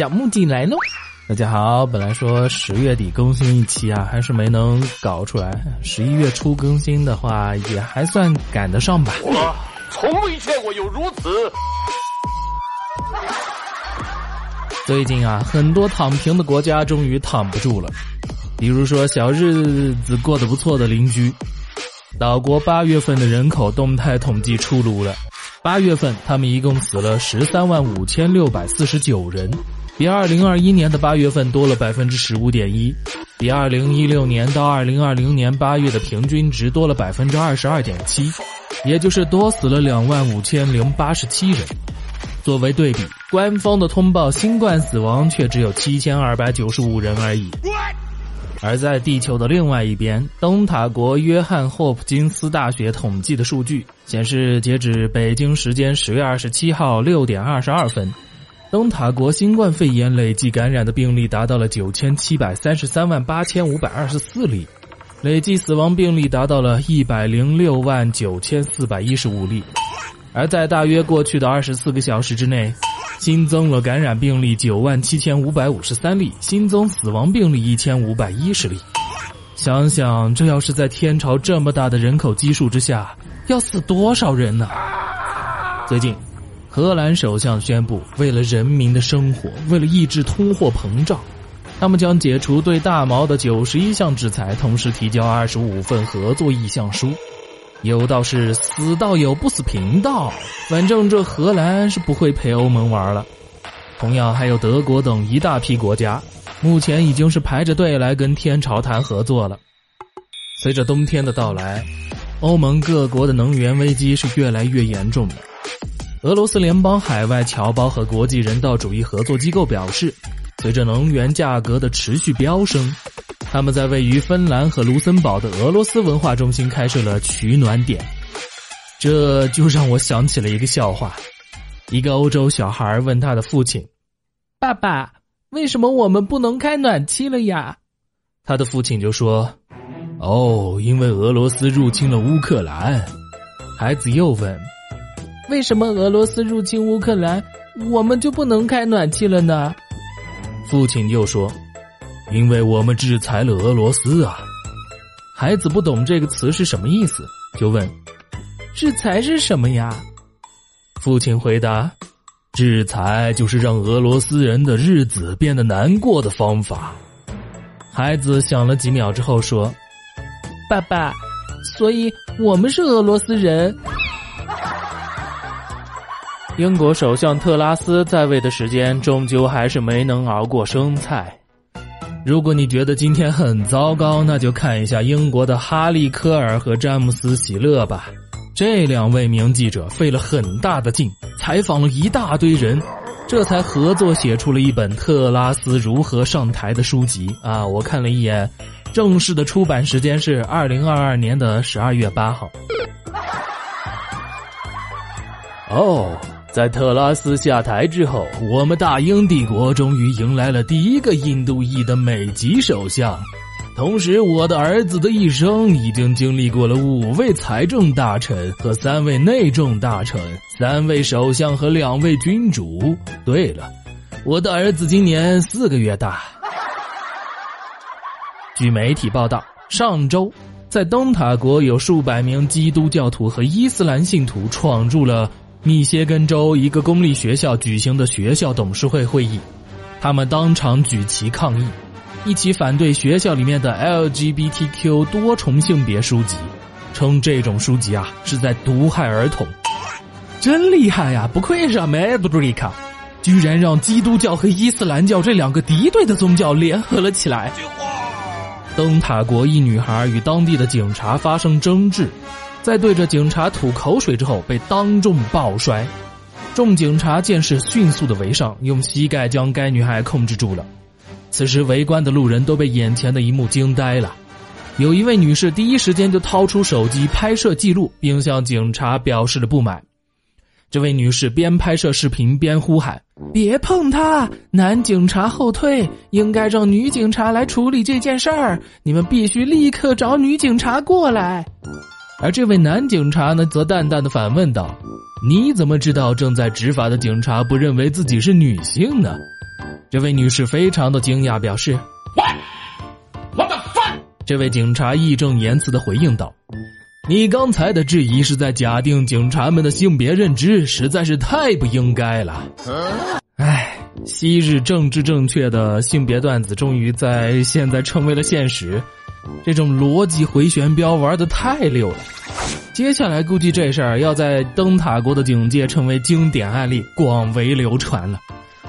小木进来喽！大家好，本来说十月底更新一期啊，还是没能搞出来。十一月初更新的话，也还算赶得上吧。我从未见过有如此。最近啊，很多躺平的国家终于躺不住了，比如说小日子过得不错的邻居。岛国八月份的人口动态统计出炉了，八月份他们一共死了十三万五千六百四十九人，比二零二一年的八月份多了百分之十五点一，比二零一六年到二零二零年八月的平均值多了百分之二十二点七，也就是多死了两万五千零八十七人。作为对比，官方的通报新冠死亡却只有七千二百九十五人而已。而在地球的另外一边，东塔国约翰霍普金斯大学统计的数据显示，截止北京时间十月二十七号六点二十二分，东塔国新冠肺炎累计感染的病例达到了九千七百三十三万八千五百二十四例，累计死亡病例达到了一百零六万九千四百一十五例。而在大约过去的二十四个小时之内，新增了感染病例九万七千五百五十三例，新增死亡病例一千五百一十例。想想，这要是在天朝这么大的人口基数之下，要死多少人呢？最近，荷兰首相宣布，为了人民的生活，为了抑制通货膨胀，他们将解除对大毛的九十一项制裁，同时提交二十五份合作意向书。有道是死道友不死贫道，反正这荷兰是不会陪欧盟玩了。同样还有德国等一大批国家，目前已经是排着队来跟天朝谈合作了。随着冬天的到来，欧盟各国的能源危机是越来越严重的。俄罗斯联邦海外侨胞和国际人道主义合作机构表示，随着能源价格的持续飙升。他们在位于芬兰和卢森堡的俄罗斯文化中心开设了取暖点，这就让我想起了一个笑话：一个欧洲小孩问他的父亲：“爸爸，为什么我们不能开暖气了呀？”他的父亲就说：“哦，因为俄罗斯入侵了乌克兰。”孩子又问：“为什么俄罗斯入侵乌克兰，我们就不能开暖气了呢？”父亲又说。因为我们制裁了俄罗斯啊！孩子不懂这个词是什么意思，就问：“制裁是什么呀？”父亲回答：“制裁就是让俄罗斯人的日子变得难过的方法。”孩子想了几秒之后说：“爸爸，所以我们是俄罗斯人。”英国首相特拉斯在位的时间，终究还是没能熬过生菜。如果你觉得今天很糟糕，那就看一下英国的哈利·科尔和詹姆斯·喜乐吧。这两位名记者费了很大的劲，采访了一大堆人，这才合作写出了一本《特拉斯如何上台》的书籍啊！我看了一眼，正式的出版时间是二零二二年的十二月八号。哦。在特拉斯下台之后，我们大英帝国终于迎来了第一个印度裔的美籍首相。同时，我的儿子的一生已经经历过了五位财政大臣和三位内政大臣、三位首相和两位君主。对了，我的儿子今年四个月大。据媒体报道，上周在灯塔国有数百名基督教徒和伊斯兰信徒闯入了。密歇根州一个公立学校举行的学校董事会会议，他们当场举旗抗议，一起反对学校里面的 LGBTQ 多重性别书籍，称这种书籍啊是在毒害儿童。真厉害呀！不愧是 America，居然让基督教和伊斯兰教这两个敌对的宗教联合了起来。灯塔国一女孩与当地的警察发生争执。在对着警察吐口水之后，被当众抱摔。众警察见势，迅速的围上，用膝盖将该女孩控制住了。此时，围观的路人都被眼前的一幕惊呆了。有一位女士第一时间就掏出手机拍摄记录，并向警察表示了不满。这位女士边拍摄视频边呼喊：“别碰她！男警察后退，应该让女警察来处理这件事儿。你们必须立刻找女警察过来。”而这位男警察呢，则淡淡的反问道：“你怎么知道正在执法的警察不认为自己是女性呢？这位女士非常的惊讶，表示 what the fuck？。这位警察义正言辞的回应道：“你刚才的质疑是在假定警察们的性别认知，实在是太不应该了。”唉，昔日政治正确的性别段子，终于在现在成为了现实。这种逻辑回旋镖玩的太溜了。接下来估计这事儿要在灯塔国的警界成为经典案例，广为流传了。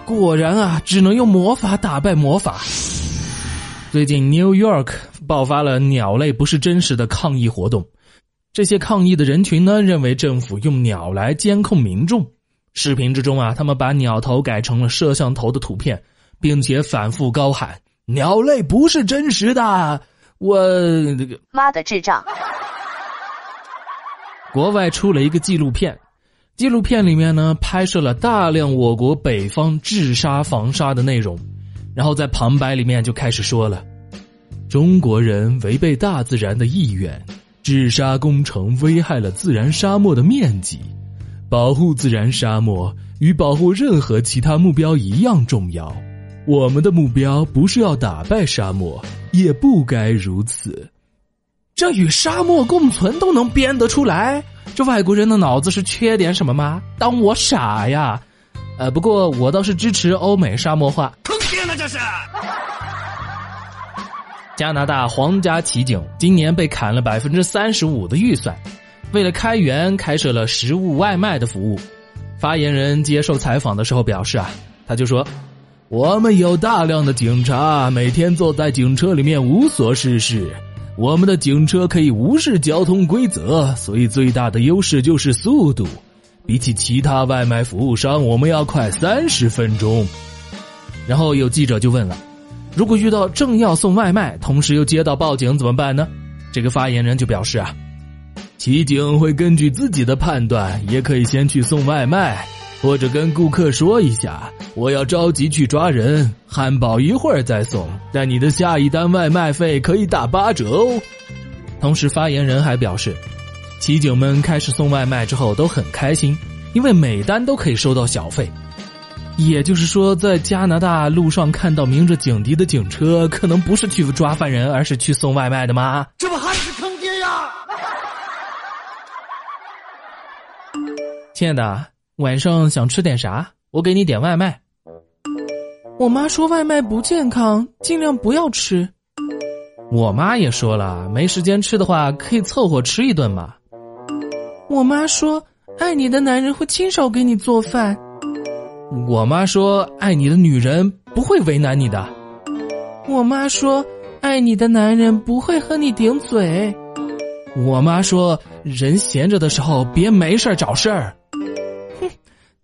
果然啊，只能用魔法打败魔法。最近 New York 爆发了鸟类不是真实的抗议活动，这些抗议的人群呢，认为政府用鸟来监控民众。视频之中啊，他们把鸟头改成了摄像头的图片，并且反复高喊：“鸟类不是真实的。”我这个妈的智障！国外出了一个纪录片，纪录片里面呢拍摄了大量我国北方治沙防沙的内容，然后在旁白里面就开始说了：中国人违背大自然的意愿，治沙工程危害了自然沙漠的面积，保护自然沙漠与保护任何其他目标一样重要。我们的目标不是要打败沙漠。也不该如此，这与沙漠共存都能编得出来，这外国人的脑子是缺点什么吗？当我傻呀？呃，不过我倒是支持欧美沙漠化。坑爹呢这是！加拿大皇家骑警今年被砍了百分之三十五的预算，为了开源开设了食物外卖的服务。发言人接受采访的时候表示啊，他就说。我们有大量的警察，每天坐在警车里面无所事事。我们的警车可以无视交通规则，所以最大的优势就是速度。比起其他外卖服务商，我们要快三十分钟。然后有记者就问了：如果遇到正要送外卖，同时又接到报警怎么办呢？这个发言人就表示啊，骑警会根据自己的判断，也可以先去送外卖。或者跟顾客说一下，我要着急去抓人，汉堡一会儿再送，但你的下一单外卖费可以打八折哦。同时，发言人还表示，骑警们开始送外卖之后都很开心，因为每单都可以收到小费。也就是说，在加拿大路上看到鸣着警笛的警车，可能不是去抓犯人，而是去送外卖的吗？这不还是坑爹呀！亲爱的。晚上想吃点啥？我给你点外卖。我妈说外卖不健康，尽量不要吃。我妈也说了，没时间吃的话，可以凑合吃一顿嘛。我妈说，爱你的男人会亲手给你做饭。我妈说，爱你的女人不会为难你的。我妈说，爱你的男人不会和你顶嘴。我妈说，人闲着的时候别没事找事儿。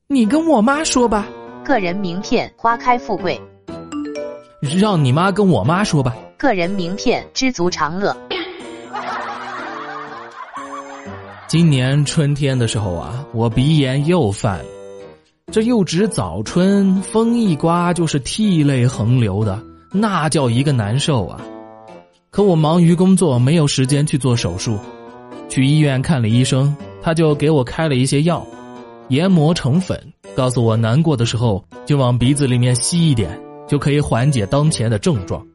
你跟我妈说吧。个人名片：花开富贵。让你妈跟我妈说吧。个人名片：知足常乐。今年春天的时候啊，我鼻炎又犯了。这又值早春，风一刮就是涕泪横流的，那叫一个难受啊！可我忙于工作，没有时间去做手术。去医院看了医生，他就给我开了一些药。研磨成粉，告诉我难过的时候就往鼻子里面吸一点，就可以缓解当前的症状。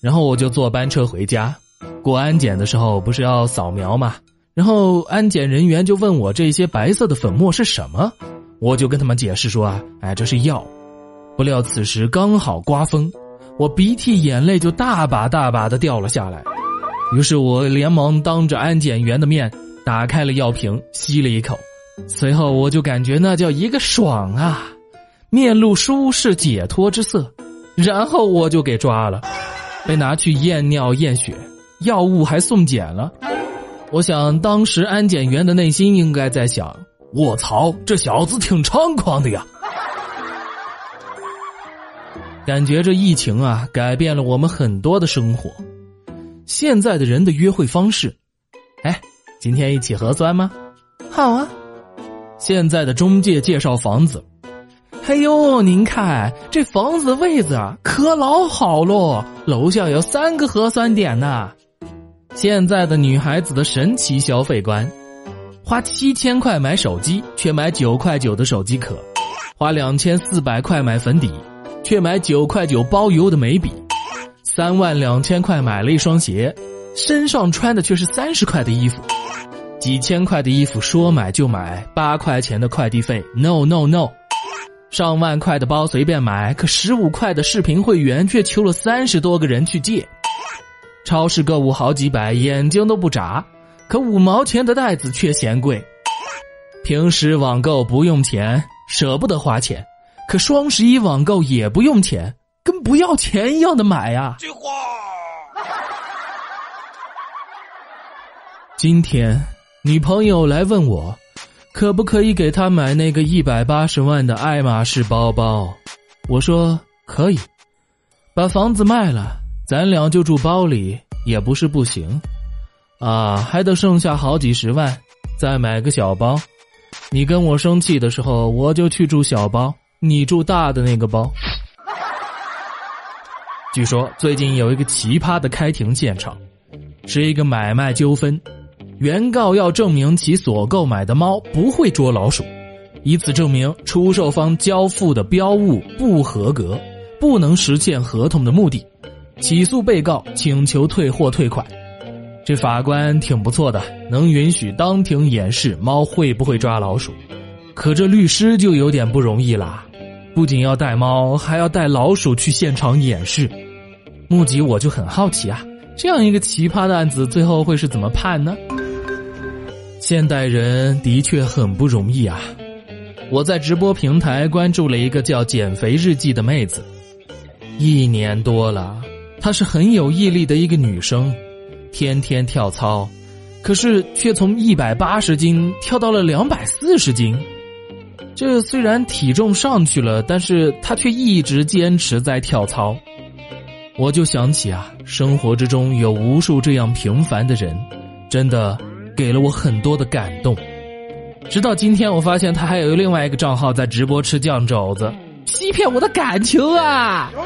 然后我就坐班车回家，过安检的时候不是要扫描吗？然后安检人员就问我这些白色的粉末是什么，我就跟他们解释说啊，哎，这是药。不料此时刚好刮风，我鼻涕眼泪就大把大把的掉了下来。于是我连忙当着安检员的面打开了药瓶，吸了一口。随后我就感觉那叫一个爽啊，面露舒适解脱之色，然后我就给抓了，被拿去验尿验血，药物还送检了。我想当时安检员的内心应该在想：卧槽，这小子挺猖狂的呀！感觉这疫情啊，改变了我们很多的生活。现在的人的约会方式，哎，今天一起核酸吗？好啊。现在的中介介绍房子，哎呦，您看这房子位置啊，可老好喽，楼下有三个核酸点呢。现在的女孩子的神奇消费观：花七千块买手机，却买九块九的手机壳；花两千四百块买粉底，却买九块九包邮的眉笔；三万两千块买了一双鞋，身上穿的却是三十块的衣服；几千块的衣服说买就买，八块钱的快递费，no no no。上万块的包随便买，可十五块的视频会员却求了三十多个人去借。超市购物好几百，眼睛都不眨，可五毛钱的袋子却嫌贵。平时网购不用钱，舍不得花钱，可双十一网购也不用钱，跟不要钱一样的买呀。今天女朋友来问我。可不可以给他买那个一百八十万的爱马仕包包？我说可以，把房子卖了，咱俩就住包里也不是不行，啊，还得剩下好几十万，再买个小包。你跟我生气的时候，我就去住小包，你住大的那个包。据说最近有一个奇葩的开庭现场，是一个买卖纠纷。原告要证明其所购买的猫不会捉老鼠，以此证明出售方交付的标物不合格，不能实现合同的目的，起诉被告请求退货退款。这法官挺不错的，能允许当庭演示猫会不会抓老鼠。可这律师就有点不容易啦，不仅要带猫，还要带老鼠去现场演示。目击我就很好奇啊，这样一个奇葩的案子最后会是怎么判呢？现代人的确很不容易啊！我在直播平台关注了一个叫“减肥日记”的妹子，一年多了，她是很有毅力的一个女生，天天跳操，可是却从一百八十斤跳到了两百四十斤。这虽然体重上去了，但是她却一直坚持在跳操。我就想起啊，生活之中有无数这样平凡的人，真的。给了我很多的感动，直到今天，我发现他还有另外一个账号在直播吃酱肘子，欺骗我的感情啊！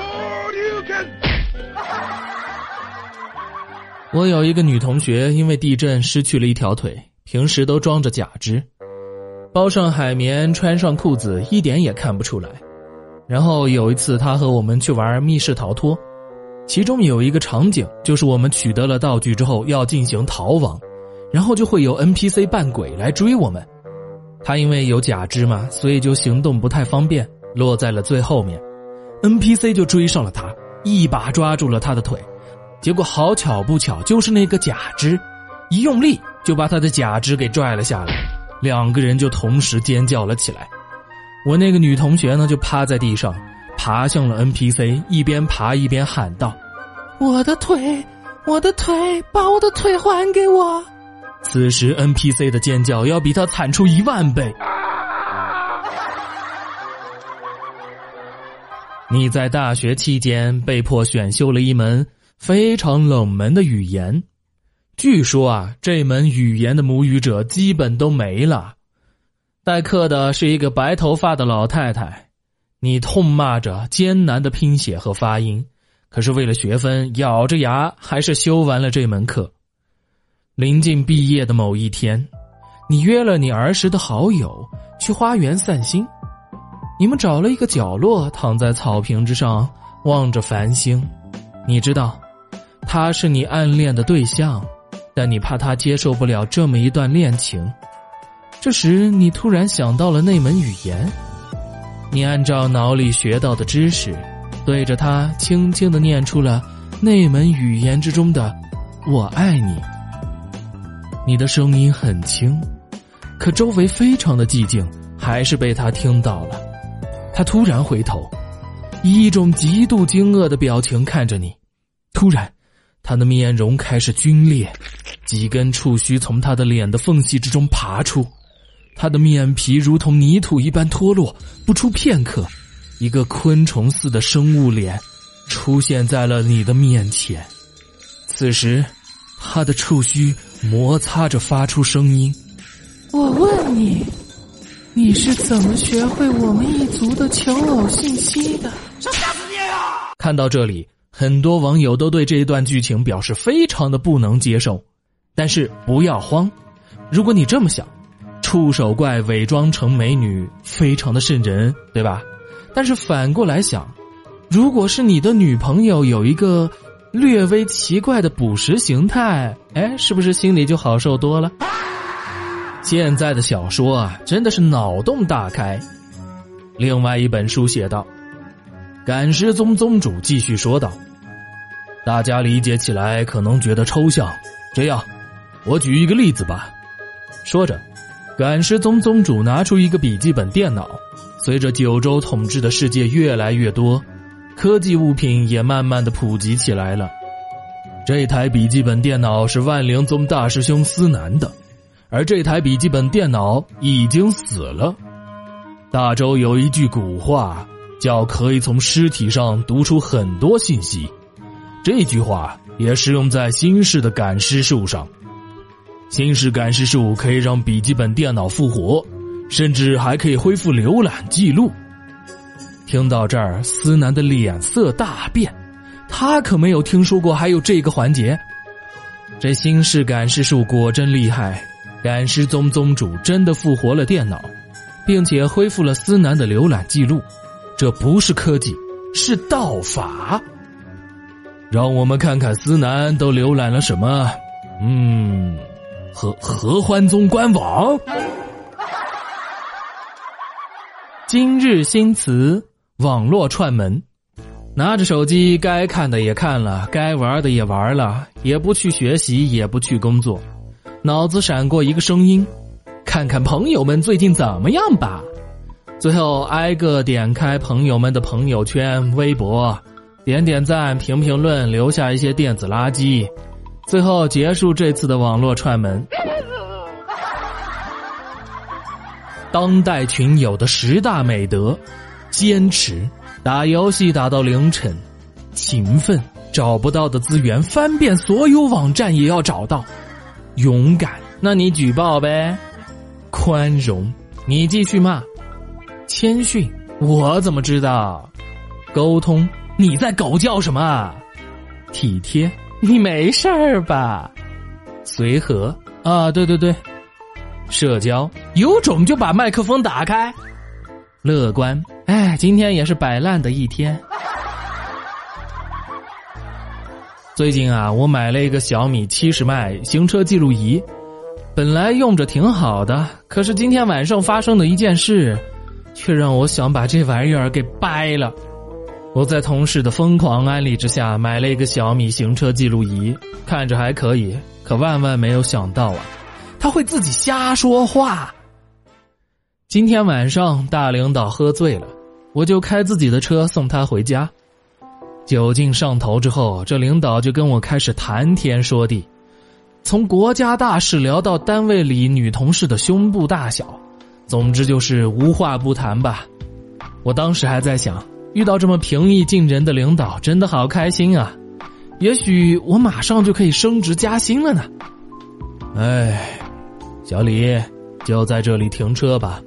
我有一个女同学，因为地震失去了一条腿，平时都装着假肢，包上海绵，穿上裤子，一点也看不出来。然后有一次，她和我们去玩密室逃脱，其中有一个场景，就是我们取得了道具之后要进行逃亡。然后就会有 NPC 扮鬼来追我们，他因为有假肢嘛，所以就行动不太方便，落在了最后面。NPC 就追上了他，一把抓住了他的腿，结果好巧不巧，就是那个假肢，一用力就把他的假肢给拽了下来，两个人就同时尖叫了起来。我那个女同学呢，就趴在地上，爬向了 NPC，一边爬一边喊道：“我的腿，我的腿，把我的腿还给我！”此时，NPC 的尖叫要比他惨出一万倍。你在大学期间被迫选修了一门非常冷门的语言，据说啊，这门语言的母语者基本都没了。代课的是一个白头发的老太太，你痛骂着艰难的拼写和发音，可是为了学分，咬着牙还是修完了这门课。临近毕业的某一天，你约了你儿时的好友去花园散心。你们找了一个角落，躺在草坪之上，望着繁星。你知道，他是你暗恋的对象，但你怕他接受不了这么一段恋情。这时，你突然想到了那门语言，你按照脑里学到的知识，对着他轻轻的念出了那门语言之中的“我爱你”。你的声音很轻，可周围非常的寂静，还是被他听到了。他突然回头，以一种极度惊愕的表情看着你。突然，他的面容开始皲裂，几根触须从他的脸的缝隙之中爬出，他的面皮如同泥土一般脱落。不出片刻，一个昆虫似的生物脸出现在了你的面前。此时。他的触须摩擦着发出声音。我问你，你是怎么学会我们一族的求偶信息的？想吓死你啊！看到这里，很多网友都对这一段剧情表示非常的不能接受。但是不要慌，如果你这么想，触手怪伪装成美女非常的瘆人，对吧？但是反过来想，如果是你的女朋友有一个略微奇怪的捕食形态，哎，是不是心里就好受多了？现在的小说啊，真的是脑洞大开。另外一本书写道，赶尸宗宗主继续说道：“大家理解起来可能觉得抽象，这样，我举一个例子吧。”说着，赶尸宗宗主拿出一个笔记本电脑。随着九州统治的世界越来越多。科技物品也慢慢的普及起来了。这台笔记本电脑是万灵宗大师兄司南的，而这台笔记本电脑已经死了。大周有一句古话，叫“可以从尸体上读出很多信息”，这句话也适用在新式的赶尸术上。新式赶尸术可以让笔记本电脑复活，甚至还可以恢复浏览记录。听到这儿，思南的脸色大变，他可没有听说过还有这个环节。这新式赶尸术果真厉害，赶尸宗宗主真的复活了电脑，并且恢复了思南的浏览记录。这不是科技，是道法。让我们看看思南都浏览了什么。嗯，合合欢宗官网，今日新词。网络串门，拿着手机，该看的也看了，该玩的也玩了，也不去学习，也不去工作，脑子闪过一个声音：看看朋友们最近怎么样吧。最后挨个点开朋友们的朋友圈、微博，点点赞、评评论，留下一些电子垃圾，最后结束这次的网络串门。当代群友的十大美德。坚持打游戏打到凌晨，勤奋找不到的资源翻遍所有网站也要找到，勇敢那你举报呗，宽容你继续骂，谦逊我怎么知道，沟通你在狗叫什么，体贴你没事儿吧，随和。啊对对对，社交有种就把麦克风打开，乐观。哎，今天也是摆烂的一天。最近啊，我买了一个小米七十迈行车记录仪，本来用着挺好的，可是今天晚上发生的一件事，却让我想把这玩意儿给掰了。我在同事的疯狂安利之下，买了一个小米行车记录仪，看着还可以，可万万没有想到啊，它会自己瞎说话。今天晚上大领导喝醉了，我就开自己的车送他回家。酒劲上头之后，这领导就跟我开始谈天说地，从国家大事聊到单位里女同事的胸部大小，总之就是无话不谈吧。我当时还在想，遇到这么平易近人的领导，真的好开心啊！也许我马上就可以升职加薪了呢。哎，小李，就在这里停车吧。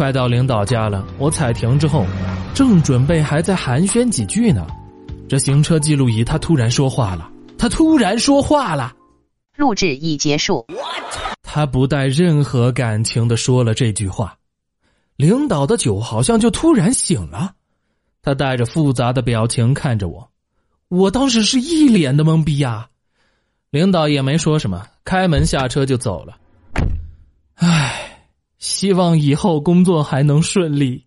快到领导家了，我踩停之后，正准备还在寒暄几句呢，这行车记录仪他突然说话了，他突然说话了，录制已结束。他不带任何感情的说了这句话，领导的酒好像就突然醒了，他带着复杂的表情看着我，我当时是一脸的懵逼呀，领导也没说什么，开门下车就走了，唉。希望以后工作还能顺利。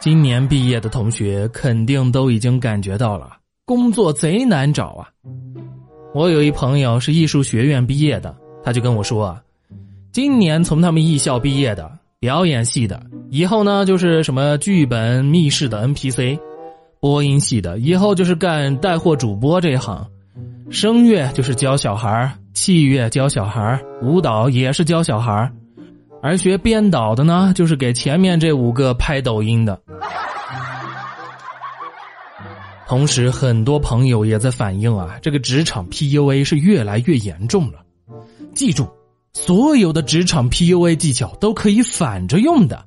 今年毕业的同学肯定都已经感觉到了，工作贼难找啊！我有一朋友是艺术学院毕业的，他就跟我说啊，今年从他们艺校毕业的表演系的，以后呢就是什么剧本、密室的 NPC；播音系的，以后就是干带货主播这一行；声乐就是教小孩。器乐教小孩舞蹈也是教小孩而学编导的呢，就是给前面这五个拍抖音的。同时，很多朋友也在反映啊，这个职场 PUA 是越来越严重了。记住，所有的职场 PUA 技巧都可以反着用的。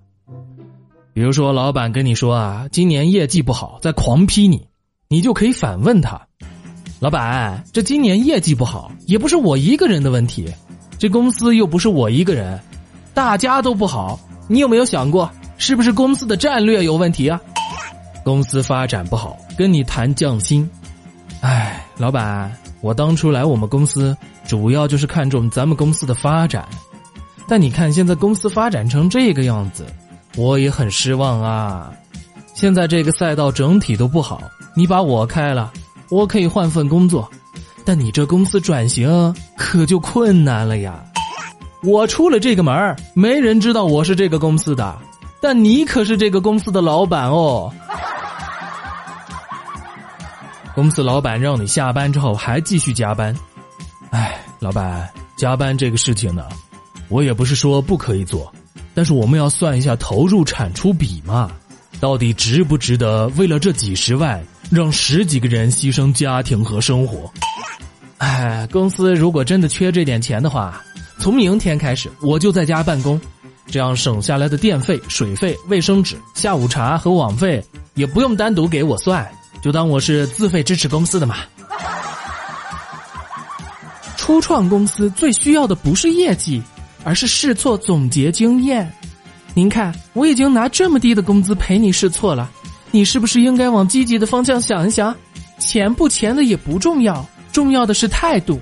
比如说，老板跟你说啊，今年业绩不好，在狂批你，你就可以反问他。老板，这今年业绩不好，也不是我一个人的问题，这公司又不是我一个人，大家都不好。你有没有想过，是不是公司的战略有问题啊？公司发展不好，跟你谈降薪。哎，老板，我当初来我们公司，主要就是看中咱们公司的发展。但你看现在公司发展成这个样子，我也很失望啊。现在这个赛道整体都不好，你把我开了，我可以换份工作，但你这公司转型可就困难了呀。我出了这个门没人知道我是这个公司的，但你可是这个公司的老板哦。公司老板让你下班之后还继续加班，哎，老板，加班这个事情呢？我也不是说不可以做，但是我们要算一下投入产出比嘛，到底值不值得为了这几十万让十几个人牺牲家庭和生活？哎，公司如果真的缺这点钱的话，从明天开始我就在家办公，这样省下来的电费、水费、卫生纸、下午茶和网费也不用单独给我算，就当我是自费支持公司的嘛。初创公司最需要的不是业绩。而是试错总结经验。您看，我已经拿这么低的工资陪你试错了，你是不是应该往积极的方向想一想？钱不钱的也不重要，重要的是态度。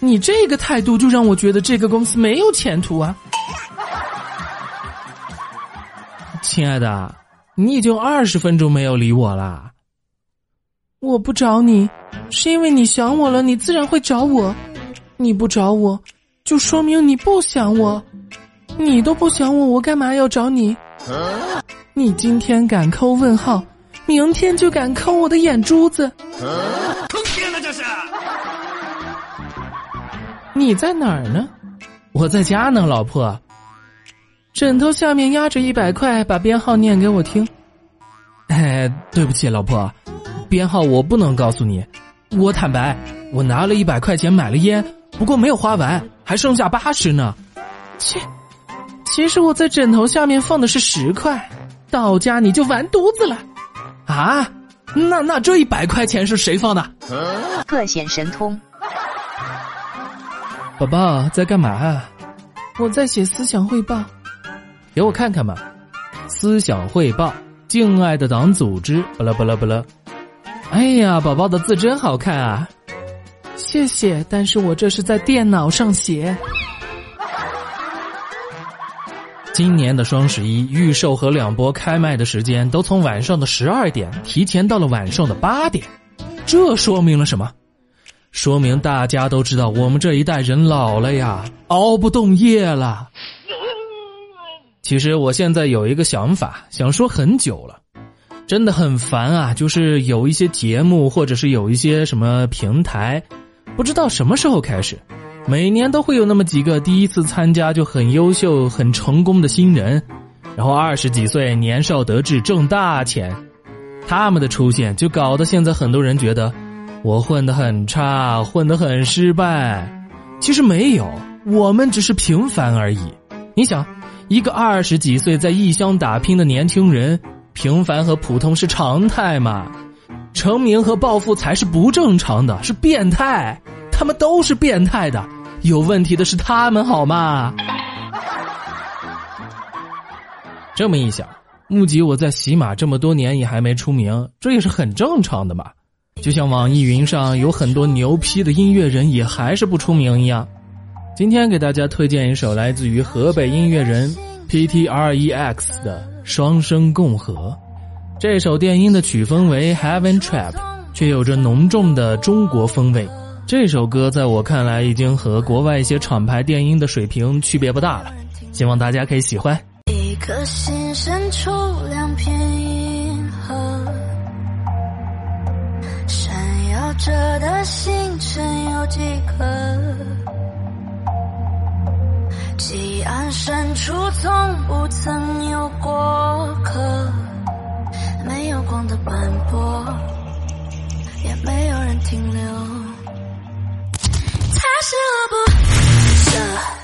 你这个态度就让我觉得这个公司没有前途啊！亲爱的，你已经二十分钟没有理我了。我不找你，是因为你想我了，你自然会找我。你不找我。就说明你不想我，你都不想我，我干嘛要找你？你今天敢扣问号，明天就敢抠我的眼珠子。坑爹呢这是！你在哪儿呢？我在家呢，老婆。枕头下面压着一百块，把编号念给我听。哎，对不起，老婆，编号我不能告诉你。我坦白，我拿了一百块钱买了烟，不过没有花完。还剩下八十呢，切！其实我在枕头下面放的是十块，到家你就完犊子了，啊？那那这一百块钱是谁放的？各显神通。宝宝在干嘛？我在写思想汇报，给我看看嘛。思想汇报，敬爱的党组织，巴拉巴拉巴拉。哎呀，宝宝的字真好看啊！谢谢，但是我这是在电脑上写。今年的双十一预售和两波开卖的时间都从晚上的十二点提前到了晚上的八点，这说明了什么？说明大家都知道我们这一代人老了呀，熬不动夜了。其实我现在有一个想法，想说很久了，真的很烦啊！就是有一些节目，或者是有一些什么平台。不知道什么时候开始，每年都会有那么几个第一次参加就很优秀、很成功的新人，然后二十几岁年少得志挣大钱，他们的出现就搞得现在很多人觉得我混得很差，混得很失败。其实没有，我们只是平凡而已。你想，一个二十几岁在异乡打拼的年轻人，平凡和普通是常态嘛？成名和暴富才是不正常的，是变态。他们都是变态的，有问题的是他们，好吗？这么一想，木吉我在喜马这么多年也还没出名，这也是很正常的嘛。就像网易云上有很多牛批的音乐人也还是不出名一样。今天给大家推荐一首来自于河北音乐人 P T R E X 的《双生共和》。这首电音的曲风为 Heaven Trap，却有着浓重的中国风味。这首歌在我看来已经和国外一些厂牌电音的水平区别不大了，希望大家可以喜欢。一颗心深处两片银河，闪耀着的星辰有几颗？极暗深处从不曾有过客。没有光的斑驳，也没有人停留。是我不舍